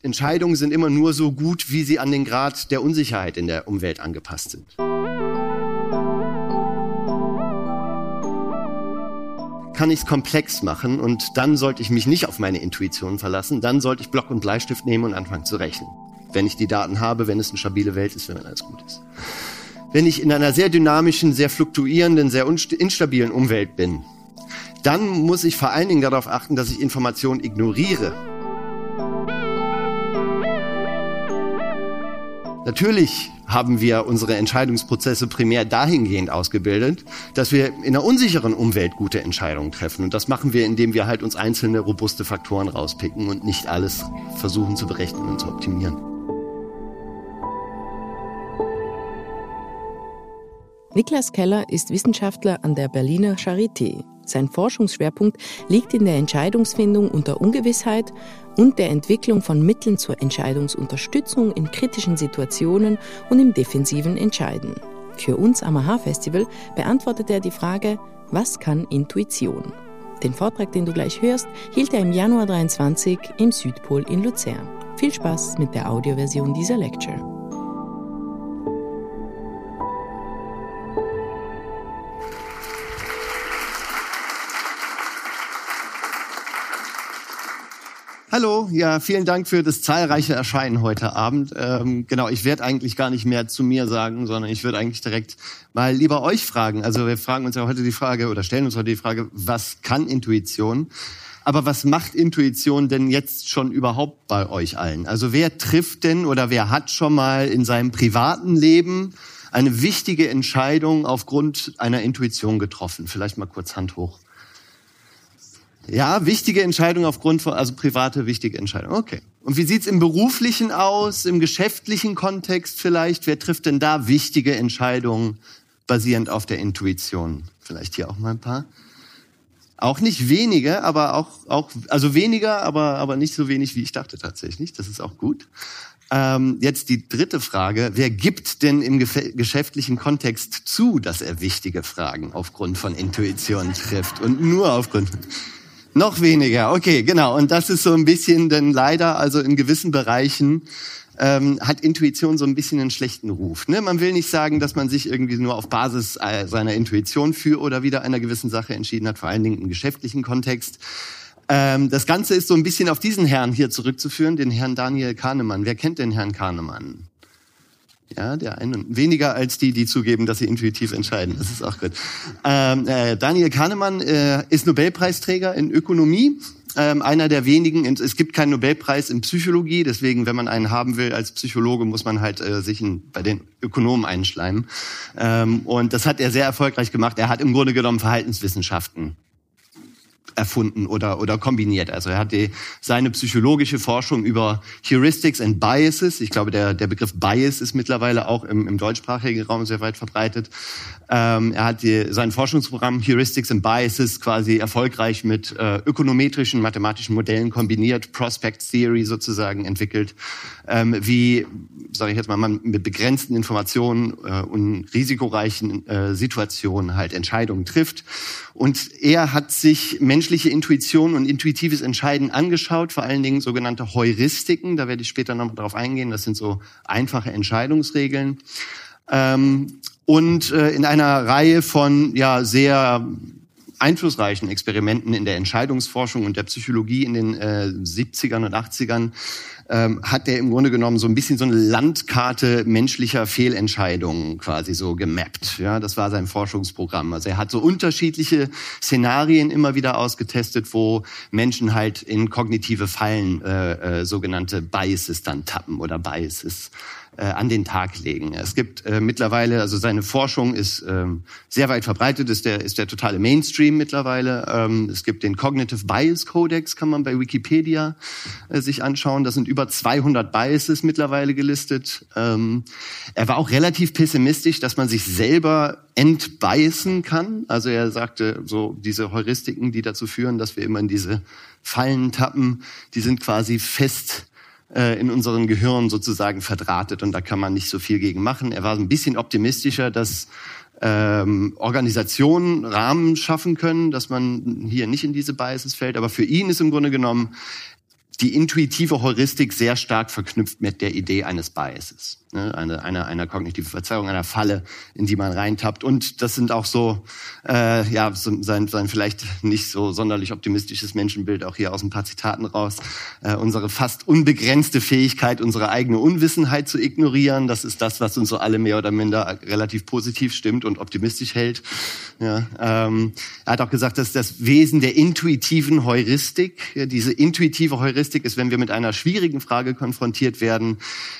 Entscheidungen sind immer nur so gut, wie sie an den Grad der Unsicherheit in der Umwelt angepasst sind. Kann ich es komplex machen und dann sollte ich mich nicht auf meine Intuition verlassen, dann sollte ich Block und Bleistift nehmen und anfangen zu rechnen. Wenn ich die Daten habe, wenn es eine stabile Welt ist, wenn alles gut ist. Wenn ich in einer sehr dynamischen, sehr fluktuierenden, sehr instabilen Umwelt bin, dann muss ich vor allen Dingen darauf achten, dass ich Informationen ignoriere Natürlich haben wir unsere Entscheidungsprozesse primär dahingehend ausgebildet, dass wir in einer unsicheren Umwelt gute Entscheidungen treffen. Und das machen wir, indem wir halt uns einzelne robuste Faktoren rauspicken und nicht alles versuchen zu berechnen und zu optimieren. Niklas Keller ist Wissenschaftler an der Berliner Charité. Sein Forschungsschwerpunkt liegt in der Entscheidungsfindung unter Ungewissheit und der Entwicklung von Mitteln zur Entscheidungsunterstützung in kritischen Situationen und im defensiven Entscheiden. Für uns am AHA-Festival beantwortet er die Frage, was kann Intuition? Den Vortrag, den du gleich hörst, hielt er im Januar 23 im Südpol in Luzern. Viel Spaß mit der Audioversion dieser Lecture. Hallo, ja, vielen Dank für das zahlreiche Erscheinen heute Abend. Ähm, genau, ich werde eigentlich gar nicht mehr zu mir sagen, sondern ich würde eigentlich direkt mal lieber euch fragen. Also wir fragen uns ja heute die Frage oder stellen uns heute die Frage, was kann Intuition? Aber was macht Intuition denn jetzt schon überhaupt bei euch allen? Also wer trifft denn oder wer hat schon mal in seinem privaten Leben eine wichtige Entscheidung aufgrund einer Intuition getroffen? Vielleicht mal kurz Hand hoch. Ja, wichtige Entscheidung aufgrund von, also private wichtige Entscheidung. Okay. Und wie sieht's im beruflichen aus, im geschäftlichen Kontext vielleicht? Wer trifft denn da wichtige Entscheidungen basierend auf der Intuition? Vielleicht hier auch mal ein paar. Auch nicht wenige, aber auch, auch also weniger, aber, aber nicht so wenig, wie ich dachte tatsächlich. Das ist auch gut. Ähm, jetzt die dritte Frage. Wer gibt denn im geschäftlichen Kontext zu, dass er wichtige Fragen aufgrund von Intuition trifft und nur aufgrund... Noch weniger, okay, genau. Und das ist so ein bisschen, denn leider, also in gewissen Bereichen ähm, hat Intuition so ein bisschen einen schlechten Ruf. Ne? Man will nicht sagen, dass man sich irgendwie nur auf Basis äh, seiner Intuition für oder wieder einer gewissen Sache entschieden hat, vor allen Dingen im geschäftlichen Kontext. Ähm, das Ganze ist so ein bisschen auf diesen Herrn hier zurückzuführen, den Herrn Daniel Kahnemann. Wer kennt den Herrn Kahnemann? Ja, der eine weniger als die, die zugeben, dass sie intuitiv entscheiden. Das ist auch gut. Ähm, äh, Daniel Kahnemann äh, ist Nobelpreisträger in Ökonomie. Ähm, einer der wenigen. Es gibt keinen Nobelpreis in Psychologie, deswegen, wenn man einen haben will als Psychologe, muss man halt äh, sich in, bei den Ökonomen einschleimen. Ähm, und das hat er sehr erfolgreich gemacht. Er hat im Grunde genommen Verhaltenswissenschaften erfunden oder, oder kombiniert. Also er hat die, seine psychologische Forschung über Heuristics and Biases, ich glaube, der, der Begriff Bias ist mittlerweile auch im, im deutschsprachigen Raum sehr weit verbreitet. Ähm, er hat die, sein Forschungsprogramm Heuristics and Biases quasi erfolgreich mit äh, ökonometrischen, mathematischen Modellen kombiniert, Prospect Theory sozusagen entwickelt, ähm, wie, sage ich jetzt mal, man mit begrenzten Informationen äh, und risikoreichen äh, Situationen halt Entscheidungen trifft. Und er hat sich menschliche Intuition und intuitives Entscheiden angeschaut, vor allen Dingen sogenannte Heuristiken. Da werde ich später noch darauf eingehen. Das sind so einfache Entscheidungsregeln. Ähm, und äh, in einer Reihe von ja sehr einflussreichen Experimenten in der Entscheidungsforschung und der Psychologie in den äh, 70ern und 80ern ähm, hat er im Grunde genommen so ein bisschen so eine Landkarte menschlicher Fehlentscheidungen quasi so gemappt. Ja, das war sein Forschungsprogramm. Also er hat so unterschiedliche Szenarien immer wieder ausgetestet, wo Menschen halt in kognitive Fallen, äh, äh, sogenannte Biases dann tappen oder Biases äh, an den Tag legen. Es gibt äh, mittlerweile, also seine Forschung ist ähm, sehr weit verbreitet, ist der, ist der totale Mainstream mittlerweile. Ähm, es gibt den Cognitive Bias Codex, kann man bei Wikipedia äh, sich anschauen. Das sind über 200 Biases mittlerweile gelistet. Ähm, er war auch relativ pessimistisch, dass man sich selber entbeißen kann. Also er sagte, so diese Heuristiken, die dazu führen, dass wir immer in diese Fallen tappen, die sind quasi fest äh, in unseren Gehirn sozusagen verdrahtet und da kann man nicht so viel gegen machen. Er war ein bisschen optimistischer, dass ähm, Organisationen Rahmen schaffen können, dass man hier nicht in diese Biases fällt. Aber für ihn ist im Grunde genommen die intuitive Heuristik sehr stark verknüpft mit der Idee eines Biases, ne? eine, eine, einer kognitiven Verzerrung, einer Falle, in die man reintappt. Und das sind auch so, äh, ja, so, sein, sein vielleicht nicht so sonderlich optimistisches Menschenbild, auch hier aus ein paar Zitaten raus. Äh, unsere fast unbegrenzte Fähigkeit, unsere eigene Unwissenheit zu ignorieren, das ist das, was uns so alle mehr oder minder relativ positiv stimmt und optimistisch hält. Ja, ähm, er hat auch gesagt, dass das Wesen der intuitiven Heuristik, diese intuitive Heuristik ist, wenn wir mit einer schwierigen Frage konfrontiert werden,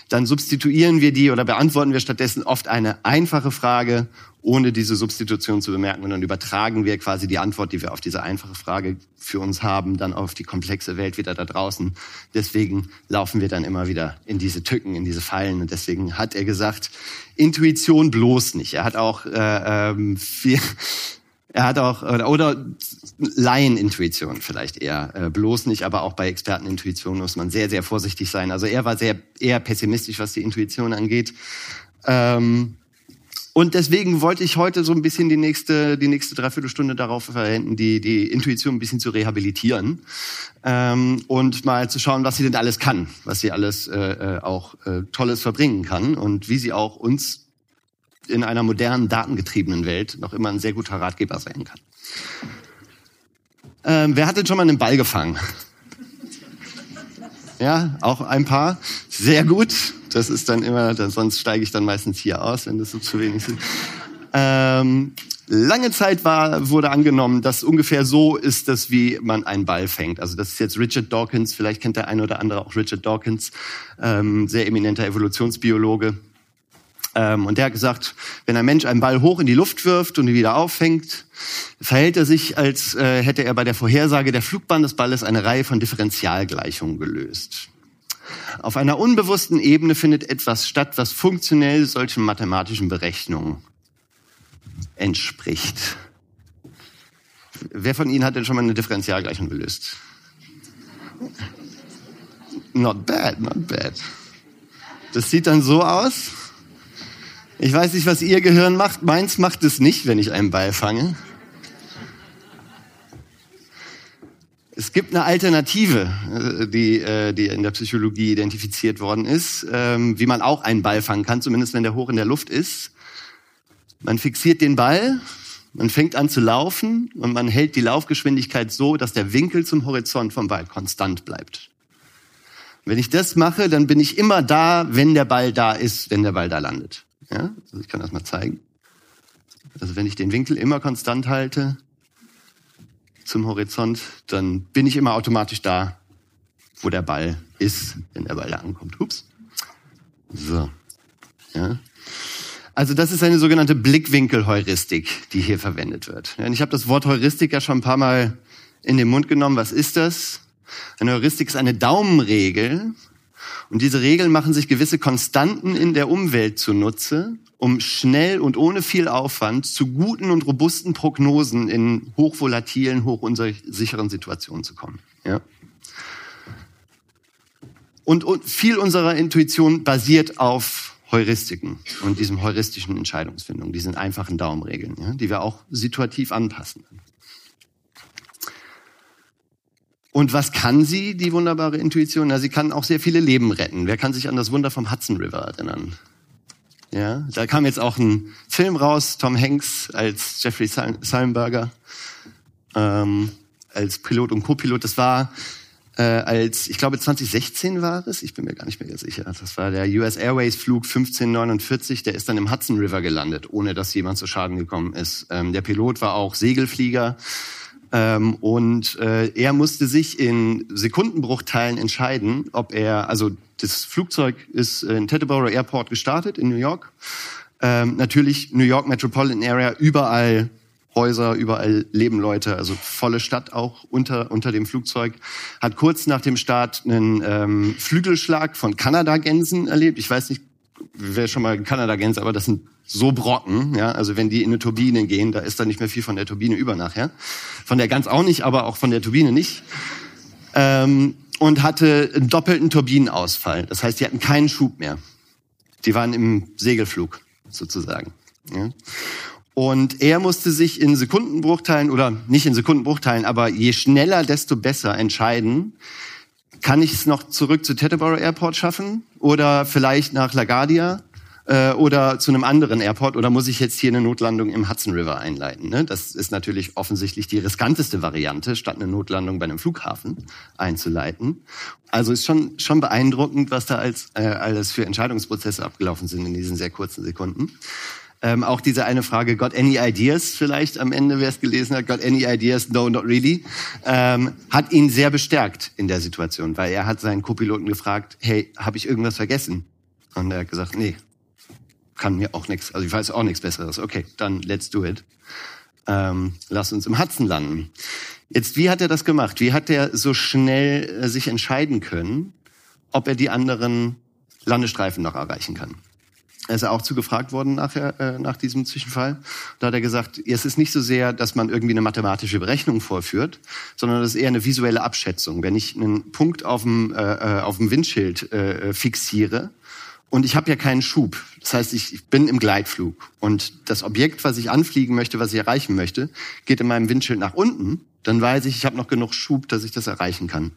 dann substituieren wir die oder beantworten wir stattdessen oft eine einfache Frage, ohne diese Substitution zu bemerken. Und dann übertragen wir quasi die Antwort, die wir auf diese einfache Frage für uns haben, dann auf die komplexe Welt wieder da draußen. Deswegen laufen wir dann immer wieder in diese Tücken, in diese Fallen. Und deswegen hat er gesagt, Intuition bloß nicht. Er hat auch äh, ähm, viel, er hat auch, oder, oder Laienintuition vielleicht eher, äh, bloß nicht, aber auch bei Expertenintuition muss man sehr, sehr vorsichtig sein. Also er war sehr eher pessimistisch, was die Intuition angeht. Ähm, und deswegen wollte ich heute so ein bisschen die nächste, die nächste Dreiviertelstunde darauf verwenden, die, die Intuition ein bisschen zu rehabilitieren ähm, und mal zu schauen, was sie denn alles kann, was sie alles äh, äh auch äh, Tolles verbringen kann und wie sie auch uns in einer modernen, datengetriebenen Welt noch immer ein sehr guter Ratgeber sein kann. Ähm, wer hat denn schon mal einen Ball gefangen? Ja, auch ein paar. Sehr gut. Das ist dann immer, sonst steige ich dann meistens hier aus, wenn das so zu wenig sind. Ähm, lange Zeit war, wurde angenommen, dass ungefähr so ist das, wie man einen Ball fängt. Also das ist jetzt Richard Dawkins, vielleicht kennt der eine oder andere auch Richard Dawkins, ähm, sehr eminenter Evolutionsbiologe. Ähm, und der hat gesagt, wenn ein Mensch einen Ball hoch in die Luft wirft und ihn wieder auffängt, verhält er sich, als äh, hätte er bei der Vorhersage der Flugbahn des Balles eine Reihe von Differentialgleichungen gelöst. Auf einer unbewussten Ebene findet etwas statt, was funktionell solchen mathematischen Berechnungen entspricht. Wer von Ihnen hat denn schon mal eine Differentialgleichung gelöst? Not bad, not bad. Das sieht dann so aus. Ich weiß nicht, was Ihr Gehirn macht. Meins macht es nicht, wenn ich einen Ball fange. Es gibt eine Alternative, äh, die, äh, die in der Psychologie identifiziert worden ist, ähm, wie man auch einen Ball fangen kann, zumindest wenn der hoch in der Luft ist. Man fixiert den Ball, man fängt an zu laufen und man hält die Laufgeschwindigkeit so, dass der Winkel zum Horizont vom Ball konstant bleibt. Wenn ich das mache, dann bin ich immer da, wenn der Ball da ist, wenn der Ball da landet. Ja, also ich kann das mal zeigen. Also wenn ich den Winkel immer konstant halte zum Horizont, dann bin ich immer automatisch da, wo der Ball ist, wenn der Ball da ankommt. Ups. So. Ja. Also das ist eine sogenannte Blickwinkelheuristik, die hier verwendet wird. Ja, ich habe das Wort Heuristik ja schon ein paar Mal in den Mund genommen. Was ist das? Eine Heuristik ist eine Daumenregel, und diese Regeln machen sich gewisse Konstanten in der Umwelt zunutze, um schnell und ohne viel Aufwand zu guten und robusten Prognosen in hochvolatilen, hochunsicheren Situationen zu kommen. Ja? Und, und viel unserer Intuition basiert auf Heuristiken und diesem heuristischen Entscheidungsfindung, diesen einfachen Daumenregeln, ja, die wir auch situativ anpassen. Und was kann sie, die wunderbare Intuition? Na, sie kann auch sehr viele Leben retten. Wer kann sich an das Wunder vom Hudson River erinnern? Ja, da kam jetzt auch ein Film raus, Tom Hanks als Jeffrey Sullenberger, ähm, als Pilot und Co-Pilot. Das war äh, als, ich glaube 2016 war es, ich bin mir gar nicht mehr sicher. Das war der US Airways Flug 1549, der ist dann im Hudson River gelandet, ohne dass jemand zu Schaden gekommen ist. Ähm, der Pilot war auch Segelflieger ähm, und äh, er musste sich in Sekundenbruchteilen entscheiden, ob er, also das Flugzeug ist in Teterboro Airport gestartet in New York. Ähm, natürlich New York Metropolitan Area, überall Häuser, überall leben Leute, also volle Stadt auch unter, unter dem Flugzeug. Hat kurz nach dem Start einen ähm, Flügelschlag von Kanada-Gänsen erlebt. Ich weiß nicht, wer schon mal Kanada-Gänse, aber das sind so Brocken, ja, also wenn die in eine Turbine gehen, da ist da nicht mehr viel von der Turbine über nachher. Von der ganz auch nicht, aber auch von der Turbine nicht. Ähm, und hatte einen doppelten Turbinenausfall. Das heißt, die hatten keinen Schub mehr. Die waren im Segelflug sozusagen. Ja. Und er musste sich in Sekundenbruchteilen oder nicht in Sekundenbruchteilen, aber je schneller, desto besser entscheiden, kann ich es noch zurück zu Teterboro Airport schaffen oder vielleicht nach LaGuardia äh, oder zu einem anderen Airport oder muss ich jetzt hier eine Notlandung im Hudson River einleiten? Ne? Das ist natürlich offensichtlich die riskanteste Variante, statt eine Notlandung bei einem Flughafen einzuleiten. Also ist schon schon beeindruckend, was da als äh, alles für Entscheidungsprozesse abgelaufen sind in diesen sehr kurzen Sekunden. Ähm, auch diese eine Frage, got any ideas vielleicht am Ende, wer es gelesen hat, got any ideas, no, not really, ähm, hat ihn sehr bestärkt in der Situation, weil er hat seinen Co-Piloten gefragt, hey, habe ich irgendwas vergessen? Und er hat gesagt, nee, kann mir auch nichts, also ich weiß auch nichts Besseres. Okay, dann let's do it. Ähm, lass uns im Hudson landen. Jetzt, wie hat er das gemacht? Wie hat er so schnell äh, sich entscheiden können, ob er die anderen Landestreifen noch erreichen kann? Er ist auch zugefragt worden nachher, äh, nach diesem Zwischenfall. Da hat er gesagt, es ist nicht so sehr, dass man irgendwie eine mathematische Berechnung vorführt, sondern das ist eher eine visuelle Abschätzung. Wenn ich einen Punkt auf dem, äh, äh auf dem Windschild äh, fixiere und ich habe ja keinen Schub, das heißt, ich bin im Gleitflug und das Objekt, was ich anfliegen möchte, was ich erreichen möchte, geht in meinem Windschild nach unten, dann weiß ich, ich habe noch genug Schub, dass ich das erreichen kann.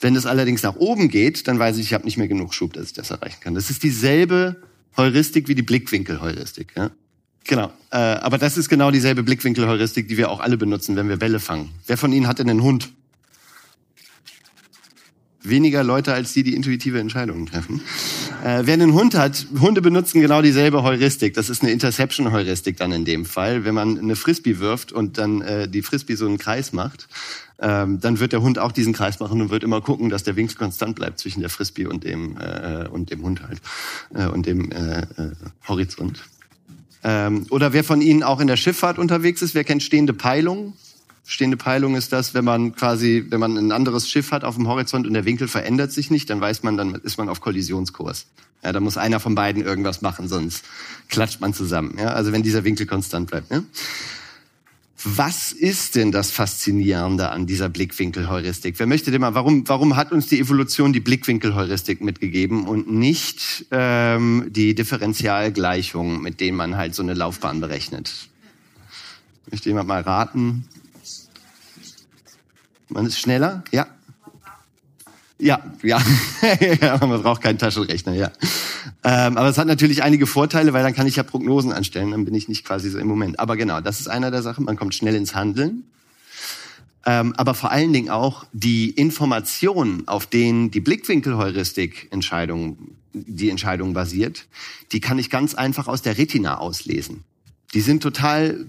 Wenn es allerdings nach oben geht, dann weiß ich, ich habe nicht mehr genug Schub, dass ich das erreichen kann. Das ist dieselbe Heuristik wie die Blickwinkelheuristik. Ja? Genau. Äh, aber das ist genau dieselbe Blickwinkelheuristik, die wir auch alle benutzen, wenn wir Welle fangen. Wer von Ihnen hat denn einen Hund? Weniger Leute als die, die intuitive Entscheidungen treffen. Äh, wer einen Hund hat, Hunde benutzen genau dieselbe Heuristik. Das ist eine Interception-Heuristik dann in dem Fall. Wenn man eine Frisbee wirft und dann äh, die Frisbee so einen Kreis macht, ähm, dann wird der Hund auch diesen Kreis machen und wird immer gucken, dass der Winkel konstant bleibt zwischen der Frisbee und dem äh, und dem Hund halt äh, und dem äh, äh, Horizont. Ähm, oder wer von Ihnen auch in der Schifffahrt unterwegs ist, wer kennt stehende Peilung? Stehende Peilung ist das, wenn man quasi, wenn man ein anderes Schiff hat auf dem Horizont und der Winkel verändert sich nicht, dann weiß man, dann ist man auf Kollisionskurs. Ja, da muss einer von beiden irgendwas machen, sonst klatscht man zusammen. Ja, also wenn dieser Winkel konstant bleibt. Ja? Was ist denn das Faszinierende an dieser Blickwinkelheuristik? Wer möchte denn mal, warum, warum hat uns die Evolution die Blickwinkelheuristik mitgegeben und nicht ähm, die Differentialgleichung, mit denen man halt so eine Laufbahn berechnet? Möchte jemand mal raten? Man ist schneller? Ja. Ja, ja. man braucht keinen Taschenrechner, ja. Ähm, aber es hat natürlich einige Vorteile, weil dann kann ich ja Prognosen anstellen, dann bin ich nicht quasi so im Moment. Aber genau, das ist einer der Sachen, man kommt schnell ins Handeln. Ähm, aber vor allen Dingen auch die Informationen, auf denen die Blickwinkelheuristik-Entscheidung, die Entscheidung basiert, die kann ich ganz einfach aus der Retina auslesen. Die sind total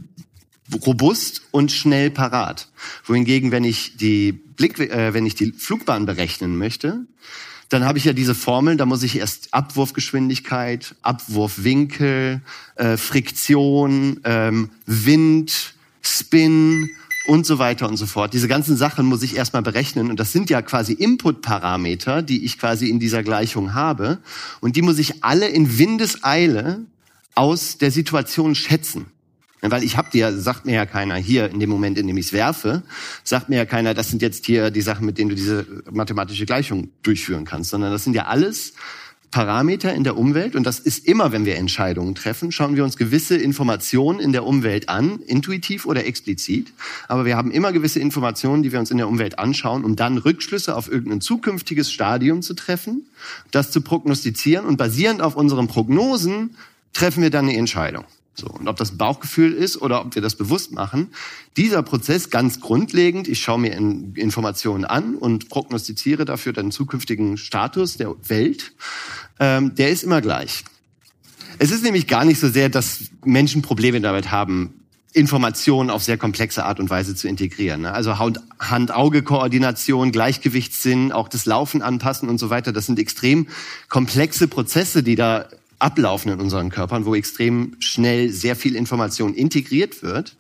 robust und schnell parat. Wohingegen, wenn ich die Blick, äh, wenn ich die Flugbahn berechnen möchte, dann habe ich ja diese Formeln, da muss ich erst Abwurfgeschwindigkeit, Abwurfwinkel, äh, Friktion, ähm, Wind, Spin und so weiter und so fort. Diese ganzen Sachen muss ich erstmal berechnen und das sind ja quasi Input-Parameter, die ich quasi in dieser Gleichung habe und die muss ich alle in Windeseile aus der Situation schätzen. Weil ich habe dir, sagt mir ja keiner hier in dem Moment, in dem ich es werfe, sagt mir ja keiner, das sind jetzt hier die Sachen, mit denen du diese mathematische Gleichung durchführen kannst, sondern das sind ja alles Parameter in der Umwelt und das ist immer, wenn wir Entscheidungen treffen, schauen wir uns gewisse Informationen in der Umwelt an, intuitiv oder explizit. Aber wir haben immer gewisse Informationen, die wir uns in der Umwelt anschauen, um dann Rückschlüsse auf irgendein zukünftiges Stadium zu treffen, das zu prognostizieren und basierend auf unseren Prognosen treffen wir dann eine Entscheidung. So, und ob das Bauchgefühl ist oder ob wir das bewusst machen, dieser Prozess ganz grundlegend, ich schaue mir in Informationen an und prognostiziere dafür den zukünftigen Status der Welt, ähm, der ist immer gleich. Es ist nämlich gar nicht so sehr, dass Menschen Probleme damit haben, Informationen auf sehr komplexe Art und Weise zu integrieren. Also Hand-Auge-Koordination, Gleichgewichtssinn, auch das Laufen anpassen und so weiter. Das sind extrem komplexe Prozesse, die da ablaufen in unseren Körpern, wo extrem schnell sehr viel Information integriert wird.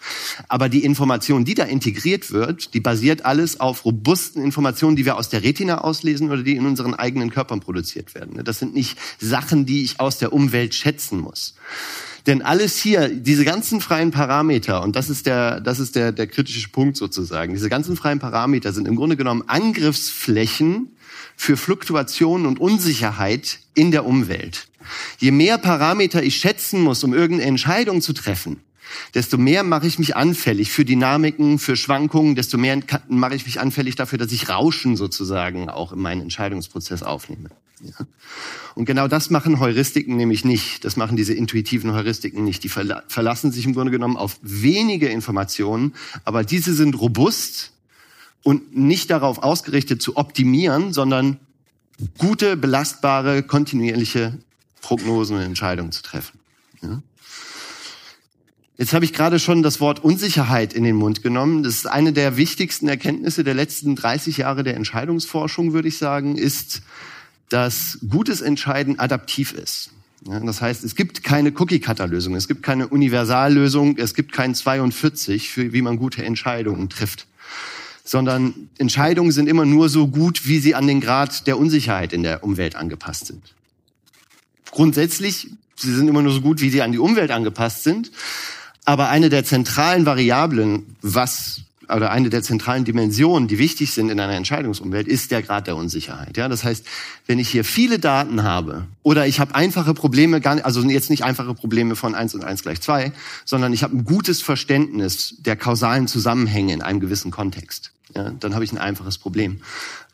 Aber die Information, die da integriert wird, die basiert alles auf robusten Informationen, die wir aus der Retina auslesen oder die in unseren eigenen Körpern produziert werden. Das sind nicht Sachen, die ich aus der Umwelt schätzen muss. Denn alles hier, diese ganzen freien Parameter, und das ist der, das ist der, der kritische Punkt sozusagen, diese ganzen freien Parameter sind im Grunde genommen Angriffsflächen für Fluktuationen und Unsicherheit in der Umwelt. Je mehr Parameter ich schätzen muss, um irgendeine Entscheidung zu treffen, desto mehr mache ich mich anfällig für Dynamiken, für Schwankungen, desto mehr mache ich mich anfällig dafür, dass ich Rauschen sozusagen auch in meinen Entscheidungsprozess aufnehme. Ja. Und genau das machen Heuristiken nämlich nicht. Das machen diese intuitiven Heuristiken nicht. Die verlassen sich im Grunde genommen auf wenige Informationen, aber diese sind robust und nicht darauf ausgerichtet zu optimieren, sondern gute, belastbare, kontinuierliche Prognosen und Entscheidungen zu treffen. Ja. Jetzt habe ich gerade schon das Wort Unsicherheit in den Mund genommen. Das ist eine der wichtigsten Erkenntnisse der letzten 30 Jahre der Entscheidungsforschung, würde ich sagen, ist, dass gutes Entscheiden adaptiv ist. Ja, das heißt, es gibt keine Cookie-Cutter-Lösung, es gibt keine Universallösung, es gibt kein 42, für wie man gute Entscheidungen trifft. Sondern Entscheidungen sind immer nur so gut, wie sie an den Grad der Unsicherheit in der Umwelt angepasst sind. Grundsätzlich, sie sind immer nur so gut, wie sie an die Umwelt angepasst sind. Aber eine der zentralen Variablen, was oder eine der zentralen Dimensionen, die wichtig sind in einer Entscheidungsumwelt, ist der Grad der Unsicherheit. Ja, das heißt, wenn ich hier viele Daten habe oder ich habe einfache Probleme, gar nicht, also jetzt nicht einfache Probleme von eins und eins gleich zwei, sondern ich habe ein gutes Verständnis der kausalen Zusammenhänge in einem gewissen Kontext, ja, dann habe ich ein einfaches Problem.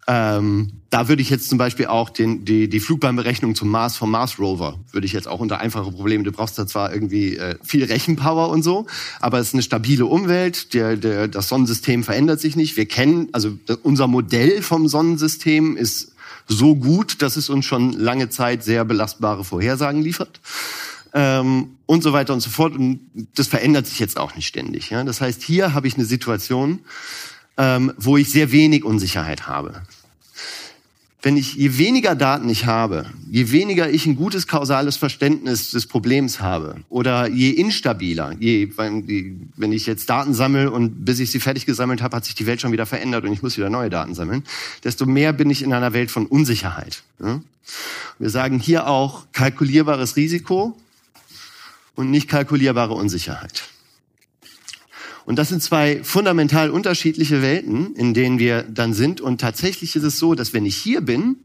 Ähm, da würde ich jetzt zum Beispiel auch den, die, die Flugbahnberechnung zum Mars vom Mars Rover würde ich jetzt auch unter einfache Probleme. Du brauchst da zwar irgendwie äh, viel Rechenpower und so, aber es ist eine stabile Umwelt. Der, der, das Sonnensystem verändert sich nicht. Wir kennen, also unser Modell vom Sonnensystem ist so gut, dass es uns schon lange Zeit sehr belastbare Vorhersagen liefert. Ähm, und so weiter und so fort. Und das verändert sich jetzt auch nicht ständig. Ja? Das heißt, hier habe ich eine Situation, ähm, wo ich sehr wenig Unsicherheit habe wenn ich, je weniger Daten ich habe, je weniger ich ein gutes kausales Verständnis des Problems habe oder je instabiler, je, wenn ich jetzt Daten sammle und bis ich sie fertig gesammelt habe, hat sich die Welt schon wieder verändert und ich muss wieder neue Daten sammeln, desto mehr bin ich in einer Welt von Unsicherheit. Wir sagen hier auch kalkulierbares Risiko und nicht kalkulierbare Unsicherheit. Und das sind zwei fundamental unterschiedliche Welten, in denen wir dann sind. Und tatsächlich ist es so, dass wenn ich hier bin,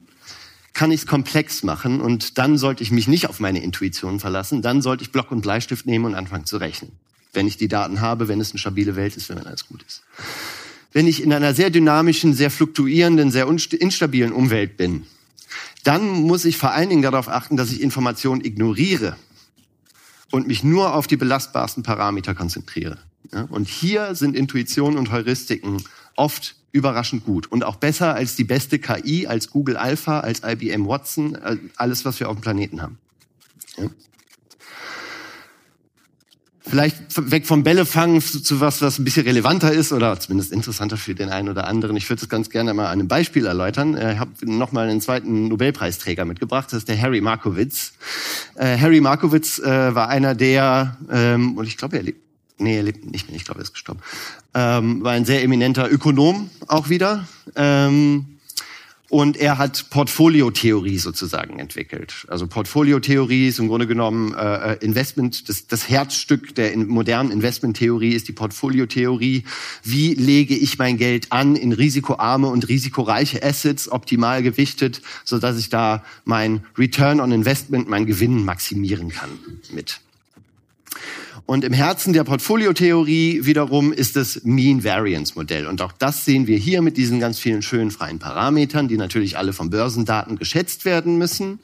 kann ich es komplex machen und dann sollte ich mich nicht auf meine Intuition verlassen. Dann sollte ich Block und Bleistift nehmen und anfangen zu rechnen. Wenn ich die Daten habe, wenn es eine stabile Welt ist, wenn alles gut ist. Wenn ich in einer sehr dynamischen, sehr fluktuierenden, sehr instabilen Umwelt bin, dann muss ich vor allen Dingen darauf achten, dass ich Informationen ignoriere und mich nur auf die belastbarsten Parameter konzentriere. Ja, und hier sind Intuition und Heuristiken oft überraschend gut und auch besser als die beste KI, als Google Alpha, als IBM Watson, alles, was wir auf dem Planeten haben. Ja. Vielleicht weg vom Bällefangen zu was, was ein bisschen relevanter ist oder zumindest interessanter für den einen oder anderen. Ich würde das ganz gerne mal an einem Beispiel erläutern. Ich habe nochmal einen zweiten Nobelpreisträger mitgebracht. Das ist der Harry Markowitz. Äh, Harry Markowitz äh, war einer der, ähm, und ich glaube, er lebt nee, er lebt nicht mehr, ich glaube, er ist gestorben, ähm, war ein sehr eminenter Ökonom auch wieder. Ähm, und er hat Portfoliotheorie sozusagen entwickelt. Also Portfoliotheorie ist im Grunde genommen äh, äh Investment, das, das Herzstück der in, modernen Investmenttheorie ist die Portfoliotheorie. Wie lege ich mein Geld an in risikoarme und risikoreiche Assets, optimal gewichtet, so dass ich da mein Return on Investment, mein Gewinn maximieren kann mit. Und im Herzen der Portfoliotheorie wiederum ist das Mean Variance Modell. Und auch das sehen wir hier mit diesen ganz vielen schönen freien Parametern, die natürlich alle von Börsendaten geschätzt werden müssen.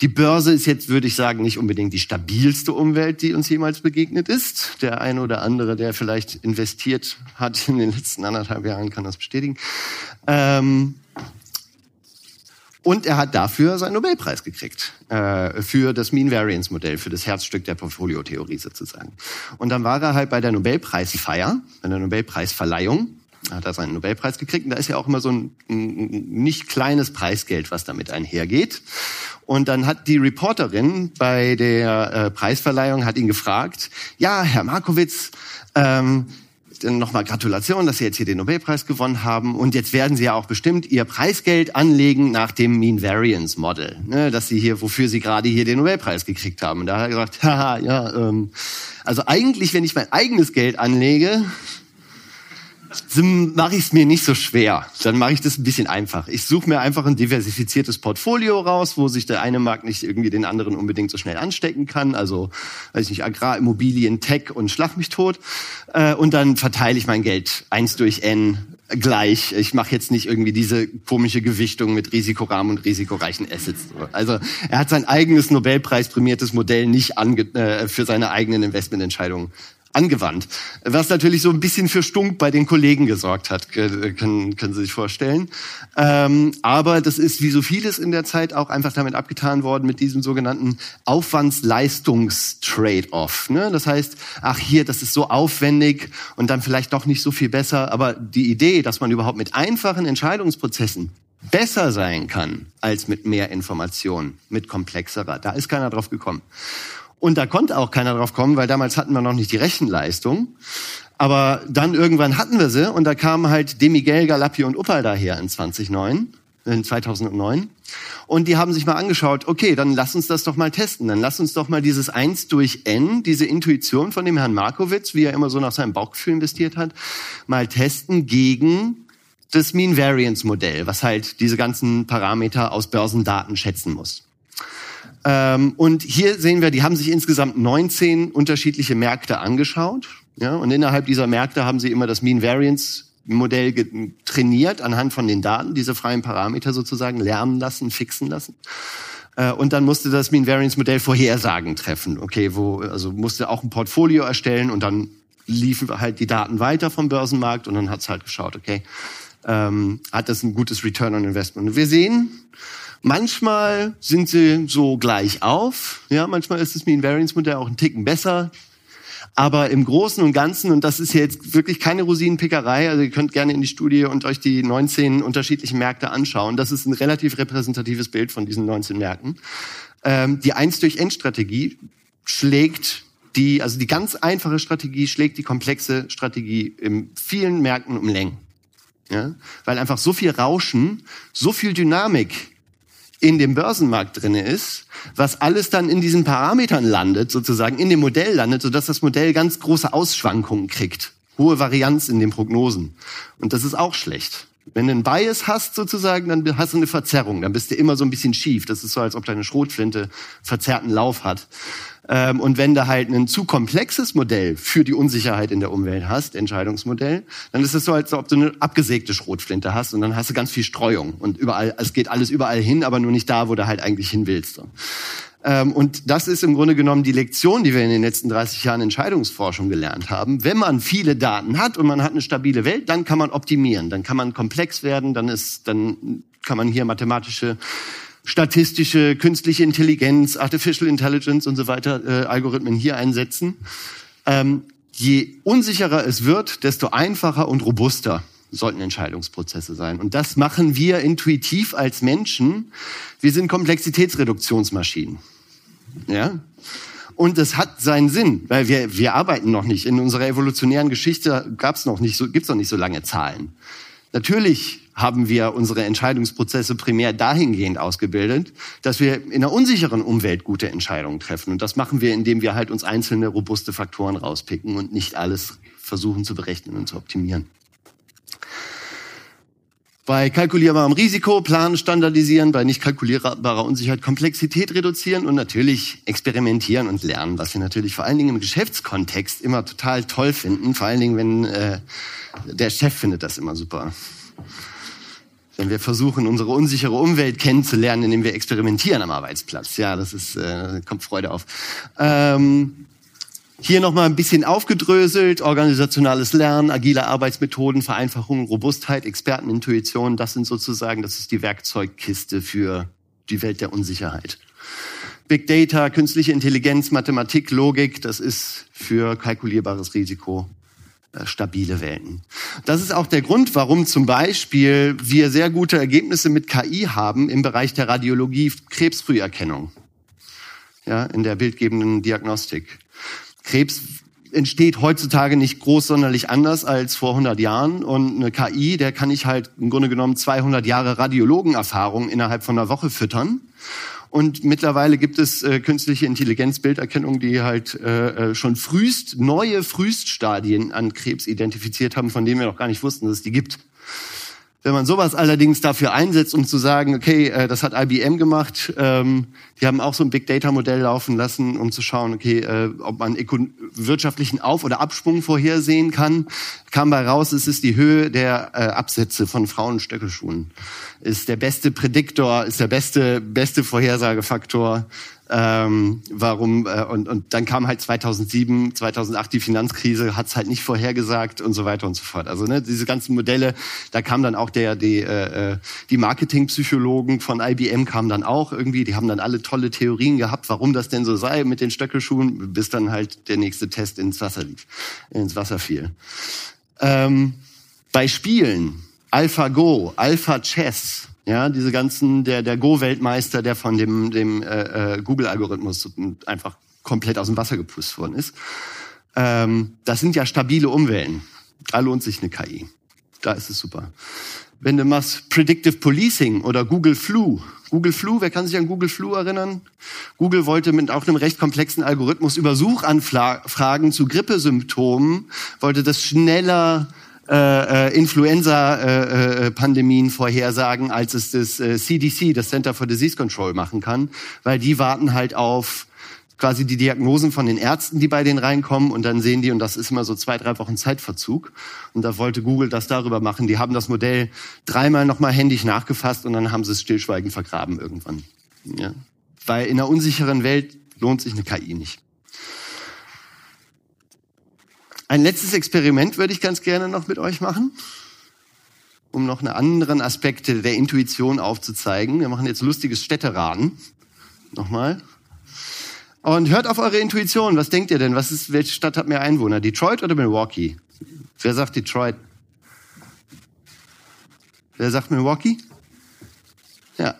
Die Börse ist jetzt, würde ich sagen, nicht unbedingt die stabilste Umwelt, die uns jemals begegnet ist. Der eine oder andere, der vielleicht investiert hat in den letzten anderthalb Jahren, kann das bestätigen. Ähm, und er hat dafür seinen Nobelpreis gekriegt, äh, für das Mean Variance Modell, für das Herzstück der Portfoliotheorie sozusagen. Und dann war er halt bei der Nobelpreisfeier, bei der Nobelpreisverleihung, hat er seinen Nobelpreis gekriegt. Und da ist ja auch immer so ein, ein nicht kleines Preisgeld, was damit einhergeht. Und dann hat die Reporterin bei der äh, Preisverleihung hat ihn gefragt, ja, Herr Markowitz, ähm, nochmal Gratulation, dass Sie jetzt hier den Nobelpreis gewonnen haben. Und jetzt werden Sie ja auch bestimmt Ihr Preisgeld anlegen nach dem Mean Variance Model, ne, dass Sie hier, wofür Sie gerade hier den Nobelpreis gekriegt haben. Und da hat er gesagt, haha, ja, ähm, also eigentlich, wenn ich mein eigenes Geld anlege, mache ich es mir nicht so schwer. Dann mache ich das ein bisschen einfach. Ich suche mir einfach ein diversifiziertes Portfolio raus, wo sich der eine Markt nicht irgendwie den anderen unbedingt so schnell anstecken kann. Also, weiß ich nicht, Agrar, Immobilien, Tech und Schlag mich tot. Äh, und dann verteile ich mein Geld eins durch N gleich. Ich mache jetzt nicht irgendwie diese komische Gewichtung mit risikoarmen und risikoreichen Assets. Also er hat sein eigenes Nobelpreisprämiertes Modell nicht ange äh, für seine eigenen Investmententscheidungen angewandt. Was natürlich so ein bisschen für Stunk bei den Kollegen gesorgt hat, können, können Sie sich vorstellen. Ähm, aber das ist wie so vieles in der Zeit auch einfach damit abgetan worden mit diesem sogenannten Aufwands-Leistungs-Trade-off. Ne? Das heißt, ach hier, das ist so aufwendig und dann vielleicht doch nicht so viel besser. Aber die Idee, dass man überhaupt mit einfachen Entscheidungsprozessen besser sein kann als mit mehr Informationen, mit komplexerer, da ist keiner drauf gekommen. Und da konnte auch keiner drauf kommen, weil damals hatten wir noch nicht die Rechenleistung. Aber dann irgendwann hatten wir sie und da kamen halt De Miguel, Galappi und Uppal daher in 2009, in 2009. Und die haben sich mal angeschaut, okay, dann lass uns das doch mal testen. Dann lass uns doch mal dieses 1 durch N, diese Intuition von dem Herrn Markowitz, wie er immer so nach seinem Bauchgefühl investiert hat, mal testen gegen das Mean Variance Modell, was halt diese ganzen Parameter aus Börsendaten schätzen muss. Ähm, und hier sehen wir, die haben sich insgesamt 19 unterschiedliche Märkte angeschaut. Ja, und innerhalb dieser Märkte haben sie immer das Mean Variance Modell trainiert anhand von den Daten, diese freien Parameter sozusagen lernen lassen, fixen lassen. Äh, und dann musste das Mean Variance Modell Vorhersagen treffen. Okay, wo, also musste auch ein Portfolio erstellen und dann liefen halt die Daten weiter vom Börsenmarkt und dann hat es halt geschaut, okay, ähm, hat das ein gutes Return on Investment. Und wir sehen, Manchmal sind sie so gleich auf. Ja, manchmal ist das Mean Variance Modell auch ein Ticken besser. Aber im Großen und Ganzen, und das ist jetzt wirklich keine Rosinenpickerei, also ihr könnt gerne in die Studie und euch die 19 unterschiedlichen Märkte anschauen. Das ist ein relativ repräsentatives Bild von diesen 19 Märkten. Ähm, die 1 durch N-Strategie schlägt die, also die ganz einfache Strategie schlägt die komplexe Strategie in vielen Märkten um Längen. Ja? Weil einfach so viel Rauschen, so viel Dynamik in dem Börsenmarkt drinne ist, was alles dann in diesen Parametern landet, sozusagen in dem Modell landet, sodass das Modell ganz große Ausschwankungen kriegt, hohe Varianz in den Prognosen. Und das ist auch schlecht. Wenn du einen Bias hast sozusagen, dann hast du eine Verzerrung, dann bist du immer so ein bisschen schief. Das ist so, als ob deine Schrotflinte verzerrten Lauf hat. Ähm, und wenn du halt ein zu komplexes Modell für die Unsicherheit in der Umwelt hast, Entscheidungsmodell, dann ist es so, als ob du eine abgesägte Schrotflinte hast und dann hast du ganz viel Streuung und überall, es geht alles überall hin, aber nur nicht da, wo du halt eigentlich hin willst. Ähm, und das ist im Grunde genommen die Lektion, die wir in den letzten 30 Jahren Entscheidungsforschung gelernt haben. Wenn man viele Daten hat und man hat eine stabile Welt, dann kann man optimieren, dann kann man komplex werden, dann ist, dann kann man hier mathematische statistische, künstliche Intelligenz, Artificial Intelligence und so weiter äh, Algorithmen hier einsetzen. Ähm, je unsicherer es wird, desto einfacher und robuster sollten Entscheidungsprozesse sein. Und das machen wir intuitiv als Menschen. Wir sind Komplexitätsreduktionsmaschinen. Ja? Und es hat seinen Sinn, weil wir, wir arbeiten noch nicht. In unserer evolutionären Geschichte gab's noch nicht so, gibt's noch nicht so lange Zahlen. Natürlich haben wir unsere Entscheidungsprozesse primär dahingehend ausgebildet, dass wir in einer unsicheren Umwelt gute Entscheidungen treffen. Und das machen wir, indem wir halt uns einzelne robuste Faktoren rauspicken und nicht alles versuchen zu berechnen und zu optimieren. Bei kalkulierbarem Risiko planen, standardisieren, bei nicht kalkulierbarer Unsicherheit Komplexität reduzieren und natürlich experimentieren und lernen, was wir natürlich vor allen Dingen im Geschäftskontext immer total toll finden. Vor allen Dingen, wenn äh, der Chef findet das immer super. Wenn wir versuchen, unsere unsichere Umwelt kennenzulernen, indem wir experimentieren am Arbeitsplatz. Ja, das ist, äh, kommt Freude auf. Ähm, hier nochmal ein bisschen aufgedröselt, organisationales Lernen, agile Arbeitsmethoden, Vereinfachung, Robustheit, Expertenintuition, das sind sozusagen, das ist die Werkzeugkiste für die Welt der Unsicherheit. Big Data, künstliche Intelligenz, Mathematik, Logik, das ist für kalkulierbares Risiko äh, stabile Welten. Das ist auch der Grund, warum zum Beispiel wir sehr gute Ergebnisse mit KI haben im Bereich der Radiologie Krebsfrüherkennung, ja, in der bildgebenden Diagnostik. Krebs entsteht heutzutage nicht groß sonderlich anders als vor 100 Jahren. Und eine KI, der kann ich halt im Grunde genommen 200 Jahre Radiologenerfahrung innerhalb von einer Woche füttern. Und mittlerweile gibt es äh, künstliche Intelligenzbilderkennung, die halt äh, äh, schon frühst neue Frühststadien an Krebs identifiziert haben, von denen wir noch gar nicht wussten, dass es die gibt. Wenn man sowas allerdings dafür einsetzt, um zu sagen, okay, äh, das hat IBM gemacht, ähm, die haben auch so ein Big Data Modell laufen lassen, um zu schauen, okay, äh, ob man wirtschaftlichen Auf- oder Absprung vorhersehen kann, kam bei raus, es ist die Höhe der äh, Absätze von Frauenstöckelschuhen. Ist der beste Prädiktor, ist der beste, beste Vorhersagefaktor ähm, warum äh, und, und dann kam halt 2007, 2008 die Finanzkrise, hat's halt nicht vorhergesagt und so weiter und so fort. Also ne, diese ganzen Modelle, da kam dann auch der die äh, äh die Marketingpsychologen von IBM kamen dann auch irgendwie, die haben dann alle tolle Theorien gehabt, warum das denn so sei mit den Stöckelschuhen, bis dann halt der nächste Test ins Wasser lief, ins Wasser fiel. Ähm, bei Spielen, AlphaGo, Alpha Chess, ja, diese ganzen, der, der Go-Weltmeister, der von dem, dem äh, äh, Google-Algorithmus einfach komplett aus dem Wasser gepusst worden ist. Ähm, das sind ja stabile Umwelten. Da lohnt sich eine KI. Da ist es super. Wenn du machst Predictive Policing oder Google Flu. Google Flu, wer kann sich an Google Flu erinnern? Google wollte mit auch einem recht komplexen Algorithmus über Suchanfragen zu Grippesymptomen, wollte das schneller äh, äh, Influenza-Pandemien äh, äh, vorhersagen, als es das äh, CDC, das Center for Disease Control, machen kann, weil die warten halt auf quasi die Diagnosen von den Ärzten, die bei denen reinkommen und dann sehen die, und das ist immer so zwei, drei Wochen Zeitverzug. Und da wollte Google das darüber machen. Die haben das Modell dreimal nochmal händisch nachgefasst und dann haben sie es stillschweigend vergraben irgendwann. Ja? Weil in einer unsicheren Welt lohnt sich eine KI nicht. Ein letztes Experiment würde ich ganz gerne noch mit euch machen, um noch einen anderen Aspekt der Intuition aufzuzeigen. Wir machen jetzt lustiges Städteraten. Nochmal. Und hört auf eure Intuition. Was denkt ihr denn? Was ist, welche Stadt hat mehr Einwohner? Detroit oder Milwaukee? Wer sagt Detroit? Wer sagt Milwaukee? Ja.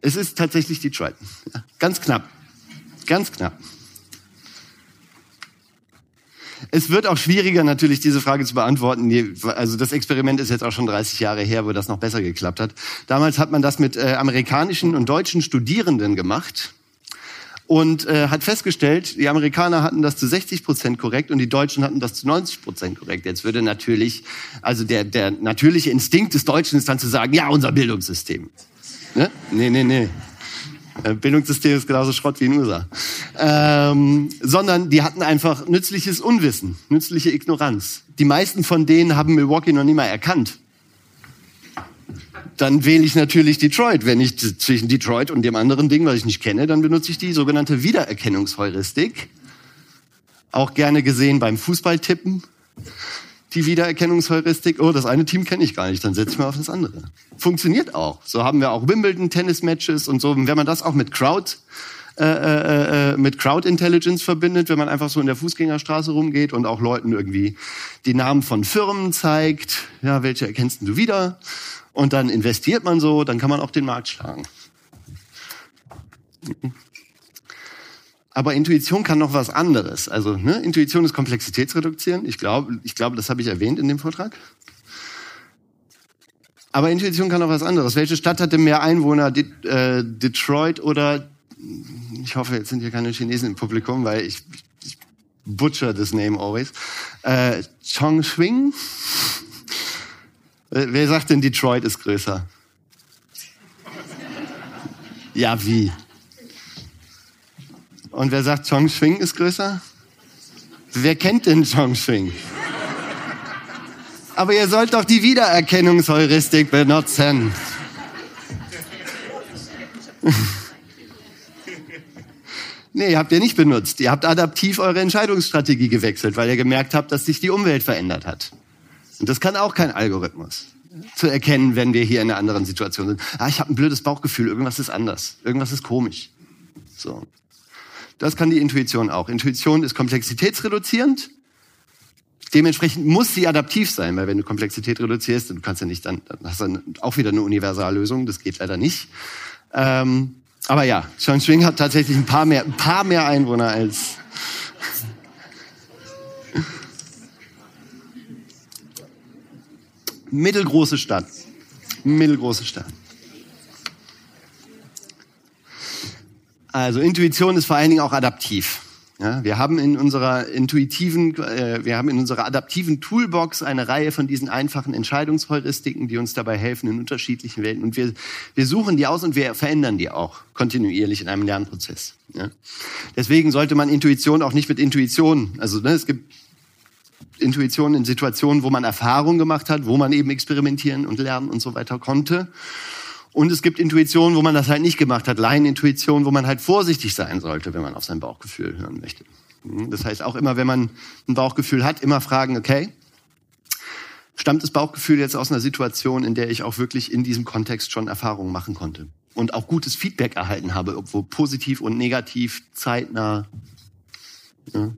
Es ist tatsächlich Detroit. Ganz knapp. Ganz knapp. Es wird auch schwieriger, natürlich diese Frage zu beantworten. Also das Experiment ist jetzt auch schon 30 Jahre her, wo das noch besser geklappt hat. Damals hat man das mit äh, amerikanischen und deutschen Studierenden gemacht und äh, hat festgestellt, die Amerikaner hatten das zu 60 Prozent korrekt und die Deutschen hatten das zu 90 Prozent korrekt. Jetzt würde natürlich, also der, der natürliche Instinkt des Deutschen ist dann zu sagen, ja, unser Bildungssystem. Ne? Nee, nee, nee. Äh, Bildungssystem ist genauso Schrott wie in USA. Ähm, sondern die hatten einfach nützliches Unwissen, nützliche Ignoranz. Die meisten von denen haben Milwaukee noch nie mal erkannt. Dann wähle ich natürlich Detroit. Wenn ich zwischen Detroit und dem anderen Ding, was ich nicht kenne, dann benutze ich die sogenannte Wiedererkennungsheuristik. Auch gerne gesehen beim Fußballtippen die Wiedererkennungsheuristik, oh, das eine Team kenne ich gar nicht, dann setze ich mal auf das andere. Funktioniert auch. So haben wir auch Wimbledon Tennis-Matches und so. wenn man das auch mit Crowd äh, äh, äh, mit Crowd Intelligence verbindet, wenn man einfach so in der Fußgängerstraße rumgeht und auch Leuten irgendwie die Namen von Firmen zeigt, ja, welche erkennst du wieder? Und dann investiert man so, dann kann man auch den Markt schlagen. Aber Intuition kann noch was anderes. Also ne, Intuition ist komplexitätsreduzierend. Ich glaube, ich glaube, das habe ich erwähnt in dem Vortrag. Aber Intuition kann noch was anderes. Welche Stadt hatte mehr Einwohner? De äh, Detroit oder ich hoffe, jetzt sind hier keine Chinesen im Publikum, weil ich, ich butcher this name always. Äh, Chongqing? Äh, wer sagt denn, Detroit ist größer? Ja, wie? Und wer sagt, Chongqing ist größer? Wer kennt denn Chongqing? Aber ihr sollt doch die Wiedererkennungsheuristik benutzen. nee, habt ihr nicht benutzt. Ihr habt adaptiv eure Entscheidungsstrategie gewechselt, weil ihr gemerkt habt, dass sich die Umwelt verändert hat. Und das kann auch kein Algorithmus. Zu erkennen, wenn wir hier in einer anderen Situation sind. Ah, ich habe ein blödes Bauchgefühl, irgendwas ist anders, irgendwas ist komisch. So. Das kann die Intuition auch. Intuition ist komplexitätsreduzierend. Dementsprechend muss sie adaptiv sein, weil wenn du Komplexität reduzierst, dann kannst du nicht, dann, hast du auch wieder eine Universallösung. Das geht leider nicht. Ähm, aber ja, Chongqing hat tatsächlich ein paar mehr, ein paar mehr Einwohner als. Mittelgroße Stadt. Mittelgroße Stadt. Also Intuition ist vor allen Dingen auch adaptiv. Ja, wir haben in unserer intuitiven, äh, wir haben in unserer adaptiven Toolbox eine Reihe von diesen einfachen Entscheidungsheuristiken, die uns dabei helfen in unterschiedlichen Welten. Und wir, wir suchen die aus und wir verändern die auch kontinuierlich in einem Lernprozess. Ja. Deswegen sollte man Intuition auch nicht mit Intuition, also ne, es gibt Intuition in Situationen, wo man Erfahrung gemacht hat, wo man eben experimentieren und lernen und so weiter konnte. Und es gibt Intuitionen, wo man das halt nicht gemacht hat. Laienintuition, wo man halt vorsichtig sein sollte, wenn man auf sein Bauchgefühl hören möchte. Hm, das heißt, auch immer, wenn man ein Bauchgefühl hat, immer fragen, okay, stammt das Bauchgefühl jetzt aus einer Situation, in der ich auch wirklich in diesem Kontext schon Erfahrungen machen konnte und auch gutes Feedback erhalten habe, obwohl positiv und negativ, zeitnah. Ja.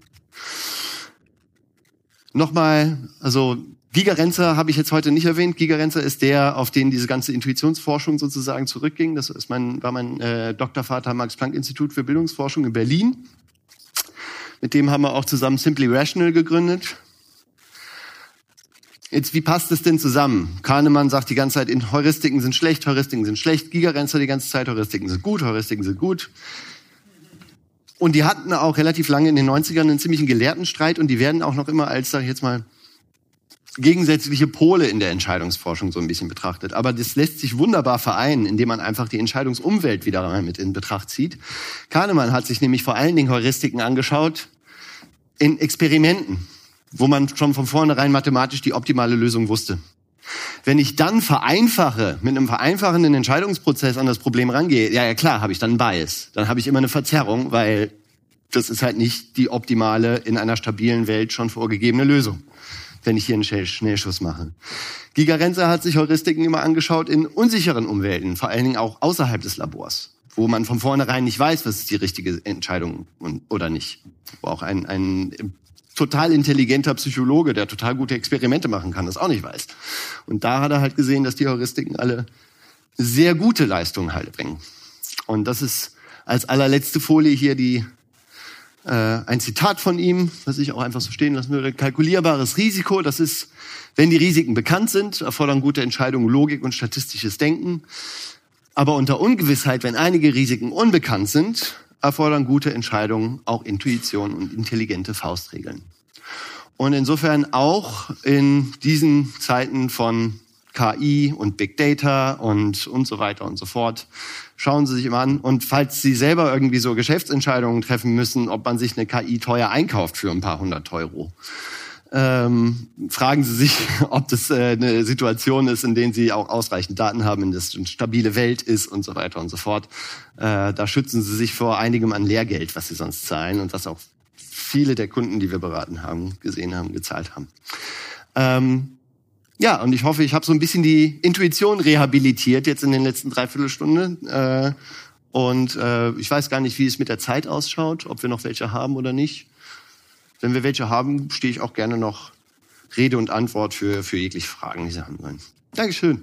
Nochmal, also Gigerenzer habe ich jetzt heute nicht erwähnt. Gigerenzer ist der, auf den diese ganze Intuitionsforschung sozusagen zurückging. Das ist mein, war mein äh, Doktorvater Max Planck Institut für Bildungsforschung in Berlin. Mit dem haben wir auch zusammen Simply Rational gegründet. Jetzt, wie passt es denn zusammen? Kahnemann sagt die ganze Zeit, in Heuristiken sind schlecht, Heuristiken sind schlecht. Gigerenzer die ganze Zeit, Heuristiken sind gut, Heuristiken sind gut. Und die hatten auch relativ lange in den 90ern einen ziemlichen Gelehrtenstreit und die werden auch noch immer als, sag ich jetzt mal, gegensätzliche Pole in der Entscheidungsforschung so ein bisschen betrachtet. Aber das lässt sich wunderbar vereinen, indem man einfach die Entscheidungsumwelt wieder mal mit in Betracht zieht. Kahnemann hat sich nämlich vor allen Dingen Heuristiken angeschaut in Experimenten, wo man schon von vornherein mathematisch die optimale Lösung wusste. Wenn ich dann vereinfache, mit einem vereinfachenden Entscheidungsprozess an das Problem rangehe, ja, ja klar, habe ich dann einen Bias. Dann habe ich immer eine Verzerrung, weil das ist halt nicht die optimale, in einer stabilen Welt schon vorgegebene Lösung wenn ich hier einen Schnellschuss mache. Giga Renzer hat sich Heuristiken immer angeschaut in unsicheren Umwelten, vor allen Dingen auch außerhalb des Labors, wo man von vornherein nicht weiß, was ist die richtige Entscheidung oder nicht. Wo auch ein, ein total intelligenter Psychologe, der total gute Experimente machen kann, das auch nicht weiß. Und da hat er halt gesehen, dass die Heuristiken alle sehr gute Leistungen halt bringen. Und das ist als allerletzte Folie hier die äh, ein Zitat von ihm, was ich auch einfach so stehen lassen würde. Kalkulierbares Risiko, das ist, wenn die Risiken bekannt sind, erfordern gute Entscheidungen Logik und statistisches Denken. Aber unter Ungewissheit, wenn einige Risiken unbekannt sind, erfordern gute Entscheidungen auch Intuition und intelligente Faustregeln. Und insofern auch in diesen Zeiten von KI und Big Data und, und so weiter und so fort. Schauen Sie sich immer an. Und falls Sie selber irgendwie so Geschäftsentscheidungen treffen müssen, ob man sich eine KI teuer einkauft für ein paar hundert Euro, ähm, fragen Sie sich, ob das äh, eine Situation ist, in der Sie auch ausreichend Daten haben, in der es eine stabile Welt ist und so weiter und so fort. Äh, da schützen Sie sich vor einigem an Lehrgeld, was Sie sonst zahlen und was auch viele der Kunden, die wir beraten haben, gesehen haben, gezahlt haben. Ähm, ja, und ich hoffe, ich habe so ein bisschen die Intuition rehabilitiert jetzt in den letzten Dreiviertelstunden. Äh, und äh, ich weiß gar nicht, wie es mit der Zeit ausschaut, ob wir noch welche haben oder nicht. Wenn wir welche haben, stehe ich auch gerne noch Rede und Antwort für, für jegliche Fragen, die Sie haben wollen. Dankeschön.